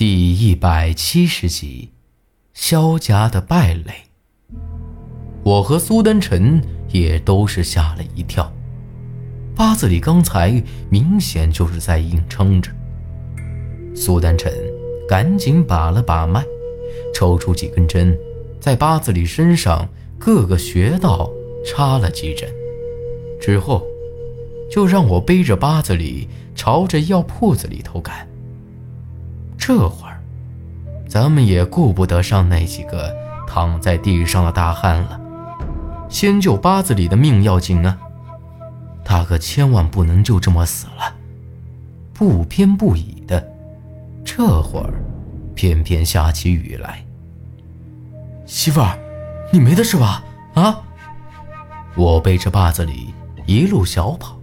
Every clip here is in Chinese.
第一百七十集，萧家的败类。我和苏丹臣也都是吓了一跳。八字里刚才明显就是在硬撑着。苏丹臣赶紧把了把脉，抽出几根针，在八字里身上各个穴道插了几针，之后就让我背着八字里朝着药铺子里头赶。这会儿，咱们也顾不得上那几个躺在地上的大汉了，先救八子里的命要紧啊！他可千万不能就这么死了。不偏不倚的，这会儿偏偏下起雨来。媳妇儿，你没的是吧？啊！我背着八子里一路小跑，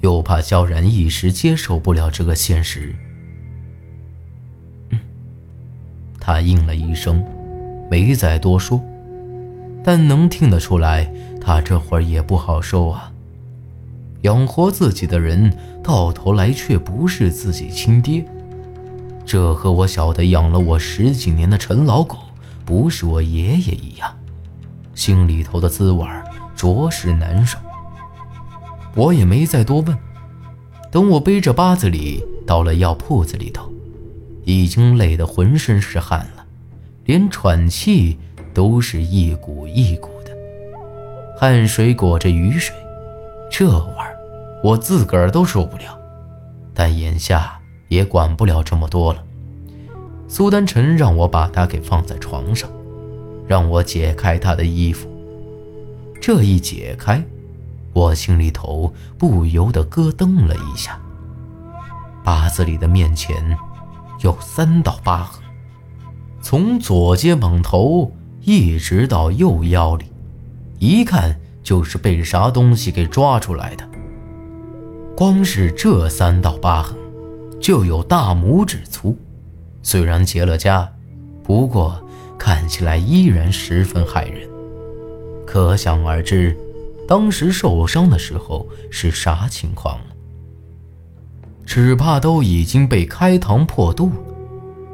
又怕萧然一时接受不了这个现实。他应了一声，没再多说，但能听得出来，他这会儿也不好受啊。养活自己的人，到头来却不是自己亲爹，这和我晓得养了我十几年的陈老狗不是我爷爷一样，心里头的滋味着实难受。我也没再多问，等我背着八子里到了药铺子里头。已经累得浑身是汗了，连喘气都是一股一股的，汗水裹着雨水，这味儿我自个儿都受不了。但眼下也管不了这么多了。苏丹臣让我把他给放在床上，让我解开他的衣服。这一解开，我心里头不由得咯噔了一下。八字里的面前。有三道疤痕，从左肩膀头一直到右腰里，一看就是被啥东西给抓出来的。光是这三道疤痕，就有大拇指粗，虽然结了痂，不过看起来依然十分骇人。可想而知，当时受伤的时候是啥情况了。只怕都已经被开膛破肚了，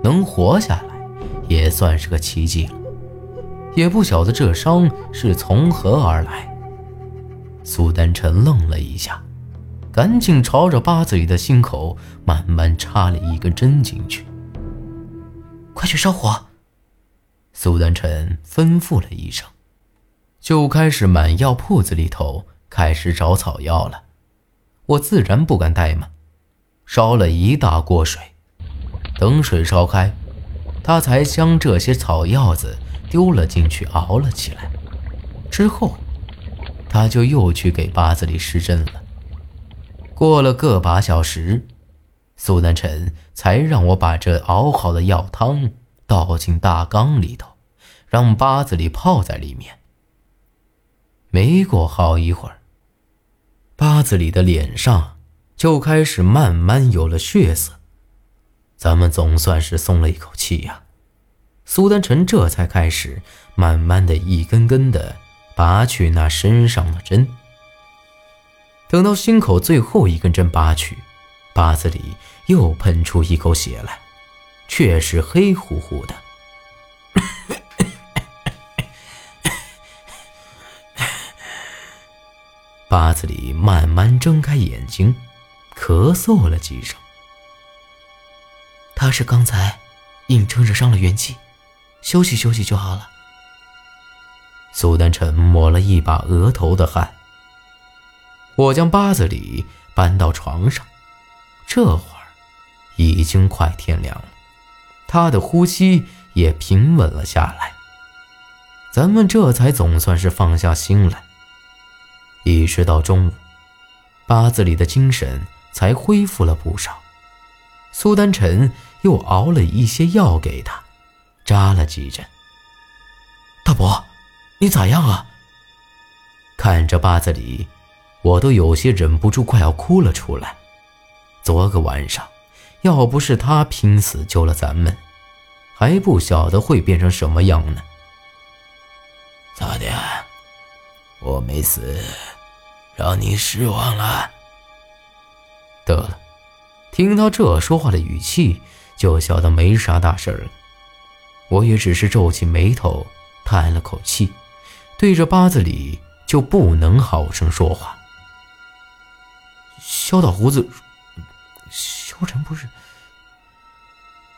能活下来也算是个奇迹了。也不晓得这伤是从何而来。苏丹臣愣了一下，赶紧朝着八子里的心口慢慢插了一根针进去。快去烧火！苏丹臣吩咐了一声，就开始满药铺子里头开始找草药了。我自然不敢怠慢。烧了一大锅水，等水烧开，他才将这些草药子丢了进去，熬了起来。之后，他就又去给八子里施针了。过了个把小时，苏南辰才让我把这熬好的药汤倒进大缸里头，让八子里泡在里面。没过好一会儿，八子里的脸上。就开始慢慢有了血色，咱们总算是松了一口气呀。苏丹臣这才开始慢慢的一根根的拔去那身上的针。等到心口最后一根针拔去，八子里又喷出一口血来，却是黑乎乎的。八子里慢慢睁开眼睛。咳嗽了几声，他是刚才硬撑着伤了元气，休息休息就好了。苏丹臣抹了一把额头的汗。我将八子里搬到床上，这会儿已经快天亮了，他的呼吸也平稳了下来。咱们这才总算是放下心来。一直到中午，八子里的精神。才恢复了不少。苏丹臣又熬了一些药给他，扎了几针。大伯，你咋样啊？看着八子里，我都有些忍不住快要哭了出来。昨个晚上，要不是他拼死救了咱们，还不晓得会变成什么样呢。咋的？我没死，让你失望了？得了，听到这说话的语气，就晓得没啥大事了。我也只是皱起眉头，叹了口气，对着八子里就不能好声说话。萧大胡子，萧晨不是？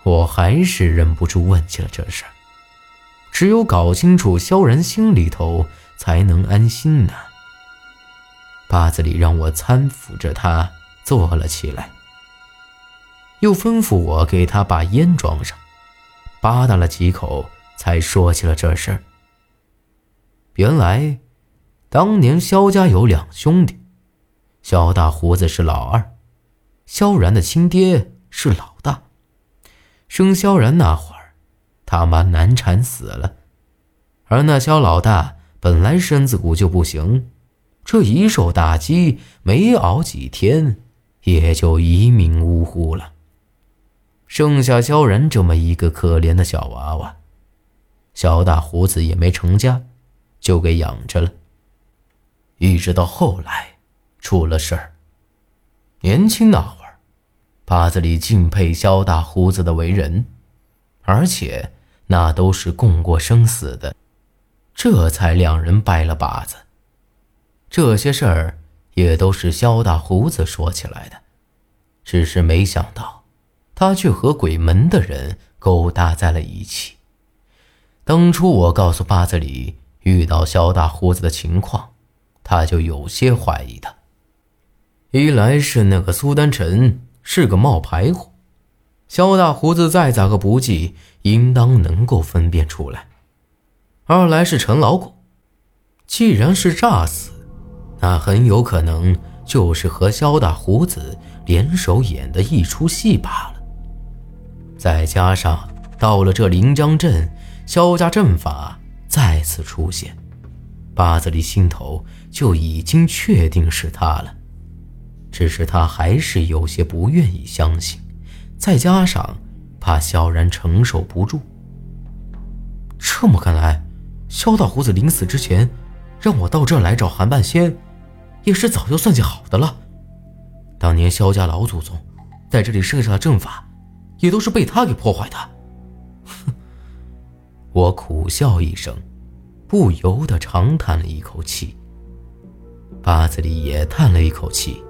我还是忍不住问起了这事儿。只有搞清楚萧然心里头，才能安心呢。八子里让我搀扶着他坐了起来，又吩咐我给他把烟装上，吧嗒了几口，才说起了这事儿。原来，当年萧家有两兄弟，萧大胡子是老二，萧然的亲爹是老大。生萧然那会儿，他妈难产死了，而那萧老大本来身子骨就不行。这一受打击，没熬几天，也就一命呜呼了。剩下萧然这么一个可怜的小娃娃，小大胡子也没成家，就给养着了。一直到后来出了事儿，年轻那会儿，八子里敬佩萧大胡子的为人，而且那都是共过生死的，这才两人拜了把子。这些事儿也都是肖大胡子说起来的，只是没想到，他却和鬼门的人勾搭在了一起。当初我告诉八子里遇到肖大胡子的情况，他就有些怀疑他。一来是那个苏丹臣是个冒牌货，肖大胡子再咋个不济，应当能够分辨出来；二来是陈老狗，既然是诈死。那很有可能就是和萧大胡子联手演的一出戏罢了。再加上到了这临江镇，萧家阵法再次出现，八子里心头就已经确定是他了。只是他还是有些不愿意相信，再加上怕萧然承受不住。这么看来，萧大胡子临死之前，让我到这来找韩半仙。也是早就算计好的了。当年萧家老祖宗在这里设下的阵法，也都是被他给破坏的。哼！我苦笑一声，不由得长叹了一口气。八子里也叹了一口气，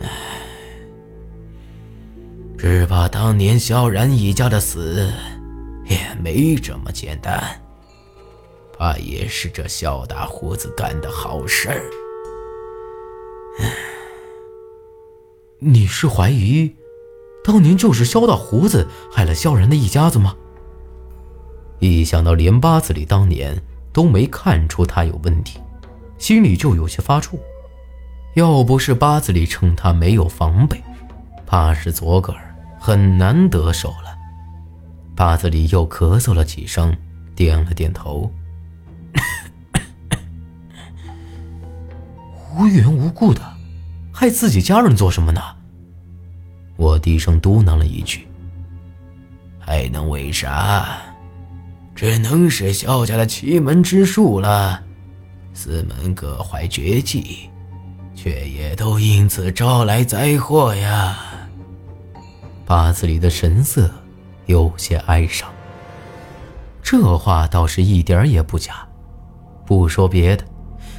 唉，只怕当年萧然一家的死也没这么简单。怕也是这肖大胡子干的好事儿。你是怀疑，当年就是肖大胡子害了萧然的一家子吗？一想到连八子里当年都没看出他有问题，心里就有些发怵。要不是八子里趁他没有防备，怕是左个儿很难得手了。八子里又咳嗽了几声，点了点头。无缘无故的害自己家人做什么呢？我低声嘟囔了一句：“还能为啥？只能是萧家的奇门之术了。四门各怀绝技，却也都因此招来灾祸呀。”八字里的神色有些哀伤。这话倒是一点也不假。不说别的，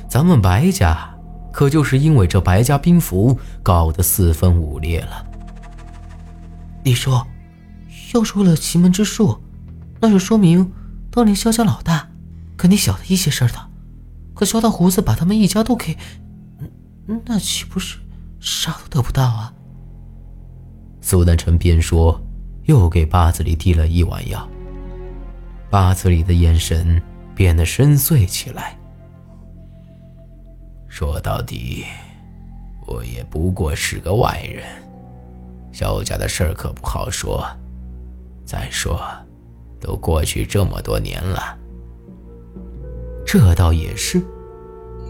咱们白家。可就是因为这白家兵符搞得四分五裂了。你说，要说了奇门之术，那就说明当年萧家老大肯定晓得一些事儿的。可萧大胡子把他们一家都给……那岂不是啥都得不到啊？苏南辰边说，又给八子里递了一碗药。八子里的眼神变得深邃起来。说到底，我也不过是个外人，萧家的事儿可不好说。再说，都过去这么多年了，这倒也是。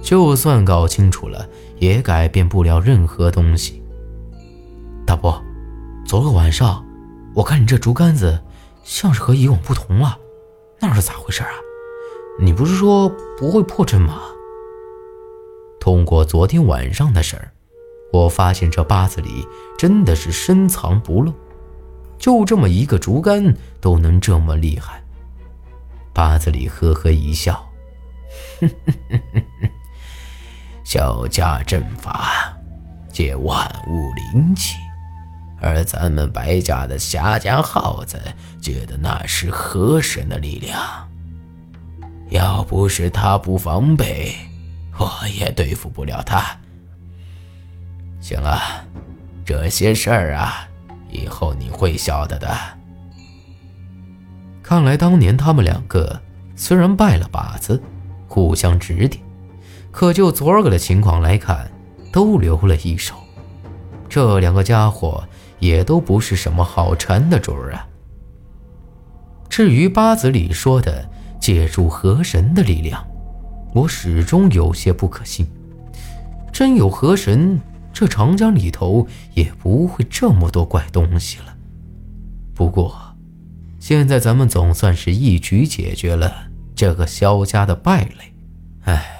就算搞清楚了，也改变不了任何东西。大伯，昨个晚上，我看你这竹竿子像是和以往不同了，那是咋回事啊？你不是说不会破阵吗？通过昨天晚上的事儿，我发现这八字里真的是深藏不露。就这么一个竹竿都能这么厉害。八子里呵呵一笑，小家阵法借万物灵气，而咱们白家的夏家耗子借的那是河神的力量。要不是他不防备，我也对付不了他。行了，这些事儿啊，以后你会晓得的。看来当年他们两个虽然拜了把子，互相指点，可就昨儿个的情况来看，都留了一手。这两个家伙也都不是什么好缠的主儿啊。至于八子里说的，借助河神的力量，我始终有些不可信。真有河神，这长江里头也不会这么多怪东西了。不过，现在咱们总算是一举解决了这个萧家的败类。哎。